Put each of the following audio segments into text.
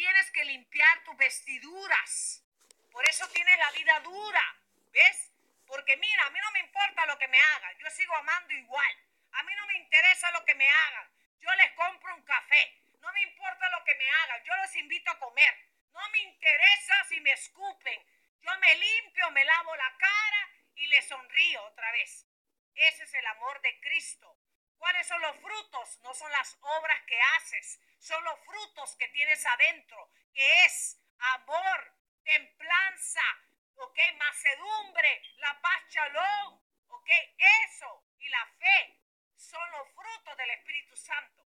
Tienes que limpiar tus vestiduras. Por eso tienes la vida dura. ¿Ves? Porque mira, a mí no me importa lo que me hagan. Yo sigo amando igual. A mí no me interesa lo que me hagan. Yo les compro un café. No me importa lo que me hagan. Yo los invito a comer. No me interesa si me escupen. Yo me limpio, me lavo la cara y le sonrío otra vez. Ese es el amor de Cristo. ¿Cuáles son los frutos? No son las obras que haces, son los frutos que tienes adentro, que es amor, templanza, ¿ok? Macedumbre, la paz chalón, ¿ok? Eso y la fe son los frutos del Espíritu Santo.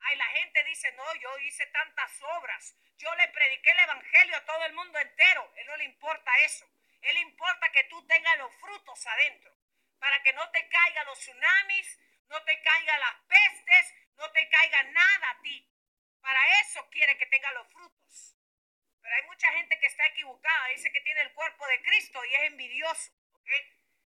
Ay, la gente dice, no, yo hice tantas obras, yo le prediqué el Evangelio a todo el mundo entero. Él no le importa eso. Él importa que tú tengas los frutos adentro, para que no te caigan los tsunamis, no te caigan las pestes, no te caiga nada a ti. Para eso quiere que tenga los frutos. Pero hay mucha gente que está equivocada, dice que tiene el cuerpo de Cristo y es envidioso.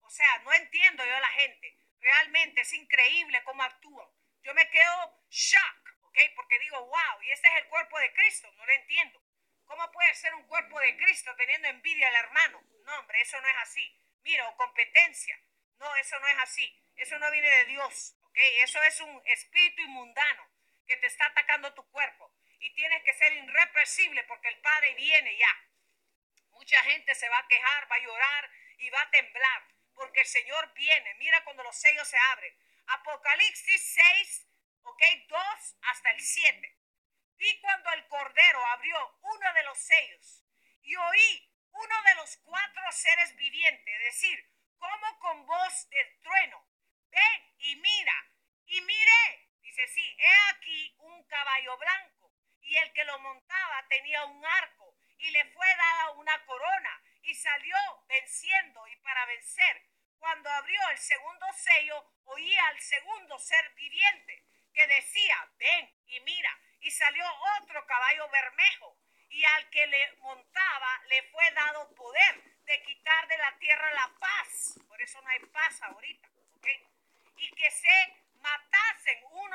O sea, no entiendo yo a la gente. Realmente es increíble cómo actúan. Yo me quedo shock, ¿ok? Porque digo, wow, y este es el cuerpo de Cristo, no lo entiendo. ¿Cómo puede ser un cuerpo de Cristo teniendo envidia al hermano? No, hombre, eso no es así. Mira, o competencia. No, eso no es así. Eso no viene de Dios, ¿ok? Eso es un espíritu inmundano que te está atacando tu cuerpo. Y tienes que ser irrepresible porque el Padre viene ya. Mucha gente se va a quejar, va a llorar y va a temblar porque el Señor viene. Mira cuando los sellos se abren. Apocalipsis 6, ok, 2 hasta el 7. Vi cuando el Cordero abrió uno de los sellos y oí uno de los cuatro seres vivientes decir, como con voz de trueno, ven y mira, y miré, dice, sí, he aquí un caballo blanco, y el que lo montaba tenía un arco, y le fue dada una corona, y salió venciendo y para vencer. Cuando abrió el segundo sello, oía al segundo ser viviente, que decía, ven y mira, y salió otro caballo bermejo, y al que le montaba le fue dado poder de quitar de la tierra la paz. Por eso no hay paz ahorita. Y que se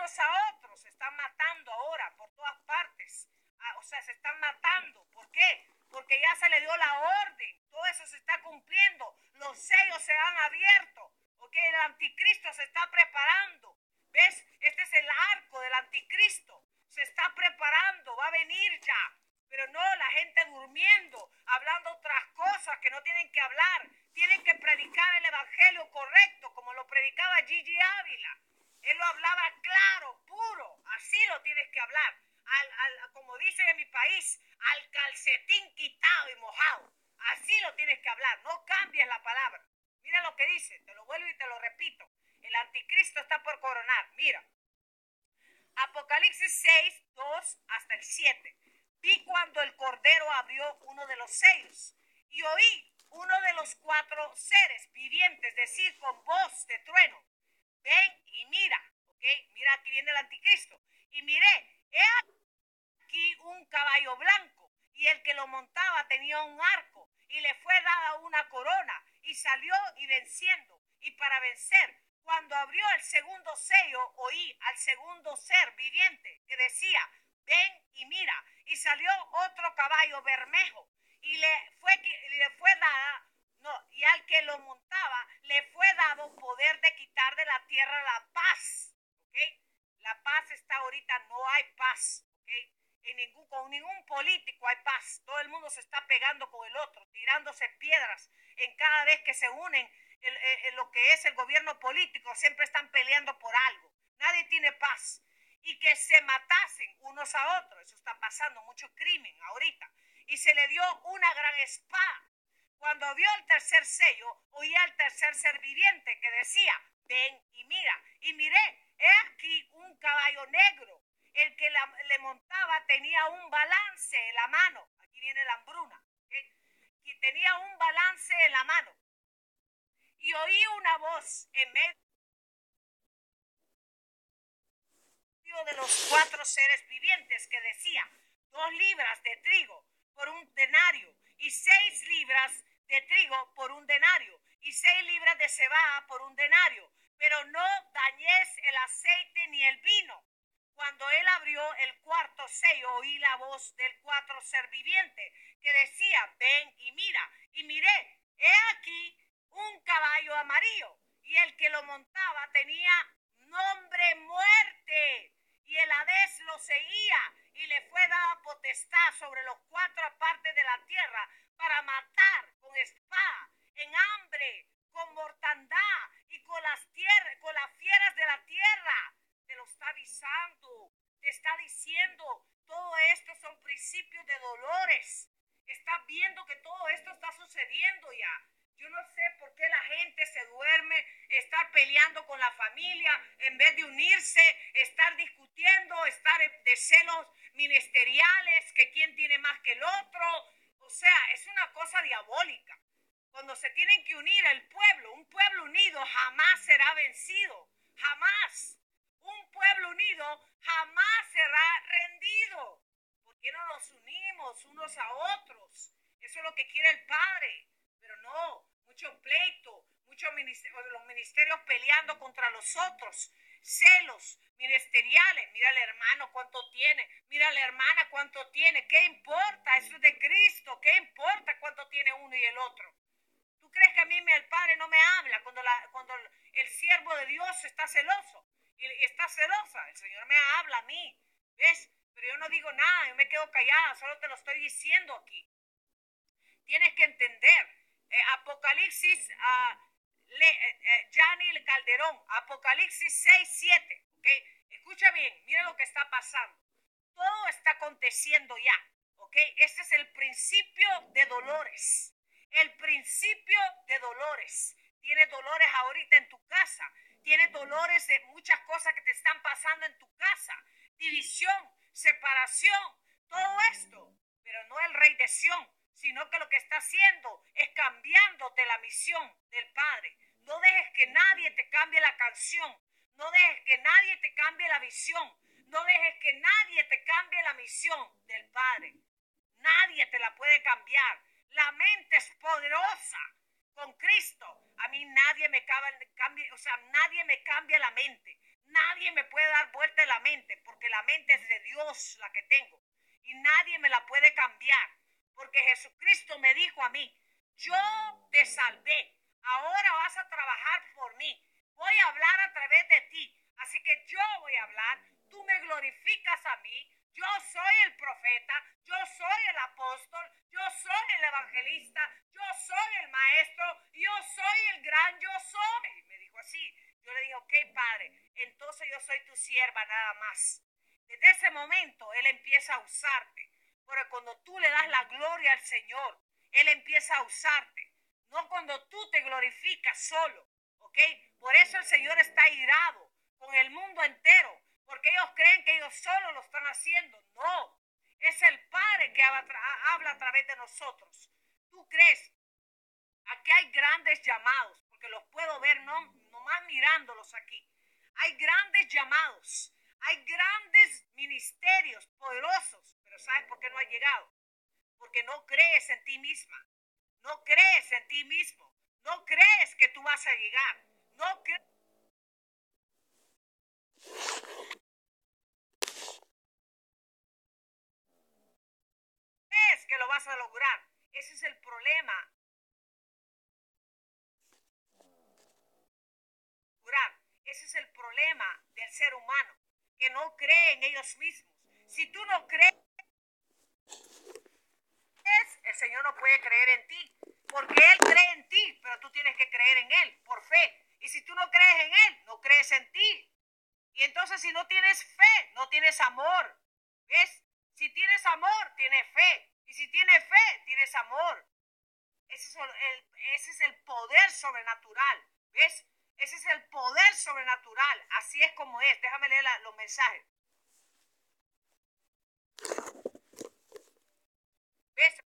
unos a otros, se están matando ahora por todas partes. Ah, o sea, se están matando. ¿Por qué? Porque ya se le dio la orden. Todo eso se está cumpliendo. Los sellos se han abierto. ¿Ok? El anticristo se está preparando. ¿Ves? Este es el arco del anticristo. Se está preparando. Va a venir ya. Pero no la gente durmiendo, hablando otras cosas que no tienen que hablar. Tienen que predicar el evangelio correcto, como lo predicaba Gigi Ávila. Él lo hablaba claro, puro. Así lo tienes que hablar. Al, como dicen en mi país, al calcetín quitado y mojado. Así lo tienes que hablar. No cambies la palabra. Mira lo que dice. Te lo vuelvo y te lo repito. El anticristo está por coronar. Mira. Apocalipsis 6, 2 hasta el 7. Vi cuando el Cordero abrió uno de los sellos y oí uno de los cuatro seres vivientes decir con voz de trueno, ven y mira, ¿ok? Mira, aquí viene el anticristo. Y miré, he aquí un caballo blanco y el que lo montaba tenía un arco y le fue dada una corona y salió y venciendo y para vencer. Cuando abrió el segundo sello, oí al segundo ser viviente que decía, ven y mira. Y salió otro caballo bermejo y le fue, le fue dada, no, y al que lo montaba le fue dado poder de quitar de la tierra la paz. ¿Ok? La paz está ahorita, no hay paz. En ningún, con ningún político hay paz. Todo el mundo se está pegando con el otro, tirándose piedras. En cada vez que se unen en lo que es el gobierno político, siempre están peleando por algo. Nadie tiene paz y que se matasen unos a otros. Eso está pasando, mucho crimen ahorita. Y se le dio una gran espada. Cuando vio el tercer sello, oía al tercer ser viviente que decía, ven y mira. Y miré, he aquí un negro. El que le montaba tenía un balance en la mano. Aquí viene la hambruna. Y tenía un balance en la mano. Y oí una voz en medio de los cuatro seres vivientes que decía dos libras de trigo por un denario y seis libras de trigo por un denario y seis libras de cebada por un denario, pero no dañes el aceite ni el vino. Cuando él abrió el cuarto 6, oí la voz del cuatro ser viviente que decía, ven y mira. Y miré, he aquí un caballo amarillo y el que lo montaba tenía nombre muerte y el Hades lo seguía y le fue dada potestad sobre los cuatro partes de la tierra para matar con espada, en hambre, con mortandad y con las, tierras, con las fieras de la tierra. Te avisando, te está diciendo, todo esto son principios de dolores. Estás viendo que todo esto está sucediendo ya. Yo no sé por qué la gente se duerme, estar peleando con la familia en vez de unirse, estar discutiendo, estar de celos ministeriales, que quién tiene más que el otro. O sea, es una cosa diabólica. Cuando se tienen que unir el pueblo, un pueblo unido jamás será vencido, jamás. Pueblo unido jamás será rendido. ¿Por qué no nos unimos unos a otros? Eso es lo que quiere el Padre. Pero no, mucho pleito, muchos ministerios, los ministerios peleando contra los otros, celos ministeriales. Mira el hermano cuánto tiene, mira la hermana cuánto tiene. ¿Qué importa? Eso es de Cristo. ¿Qué importa cuánto tiene uno y el otro? ¿Tú crees que a mí el Padre no me habla cuando, cuando el siervo de Dios está celoso? Y, y está celosa. El Señor me habla a mí. ¿Ves? Pero yo no digo nada, yo me quedo callada, solo te lo estoy diciendo aquí. Tienes que entender eh, Apocalipsis, uh, le, Calderón, Apocalipsis 6, 7. ¿okay? Escucha bien, mira lo que está pasando. Todo está aconteciendo ya. ¿ok? Este es el principio de dolores. El principio de dolores. Tienes dolores ahorita en tu casa. Tienes dolores de muchas cosas que te están pasando en tu casa. División, separación, todo esto. Pero no el rey de Sión, sino que lo que está haciendo es cambiándote la misión del Padre. No dejes que nadie te cambie la canción. No dejes que nadie te cambie la visión. No dejes que nadie te cambie la misión del Padre. Nadie te la puede cambiar. La mente es poderosa con Cristo. A mí nadie me cambia, o sea, nadie me cambia la mente. Nadie me puede dar vuelta la mente porque la mente es de Dios la que tengo. Y nadie me la puede cambiar. Porque Jesucristo me dijo a mí, yo te salvé, ahora vas a trabajar por mí, voy a hablar a través de ti, así que yo voy a hablar, tú me glorificas a mí, yo soy el profeta, yo soy el apóstol, evangelista, yo soy el maestro, yo soy el gran yo soy. Me dijo así. Yo le dije, ok, padre, entonces yo soy tu sierva nada más. Desde ese momento él empieza a usarte. Pero cuando tú le das la gloria al Señor, Él empieza a usarte. No cuando tú te glorificas solo. ¿Ok? Por eso el Señor está irado con el mundo entero. Porque ellos creen que ellos solo lo están haciendo. No. Es el Padre que habla a través de nosotros. ¿Tú crees? Aquí hay grandes llamados. Porque los puedo ver no, nomás mirándolos aquí. Hay grandes llamados. Hay grandes ministerios poderosos ¿sabes por qué no ha llegado? Porque no crees en ti misma. No crees en ti mismo. No crees que tú vas a llegar. No crees. que lo vas a lograr. Ese es el problema. Ese es el problema del ser humano, que no cree en ellos mismos. Si tú no crees el Señor no puede creer en ti, porque Él cree en ti, pero tú tienes que creer en Él por fe. Y si tú no crees en Él, no crees en ti. Y entonces si no tienes fe, no tienes amor. ¿Ves? Si tienes amor, tienes fe. Y si tienes fe, tienes amor. Ese es el, poder sobrenatural. ¿Ves? Ese es el poder sobrenatural. Así es como es. Déjame leer los mensajes. ¿Ves?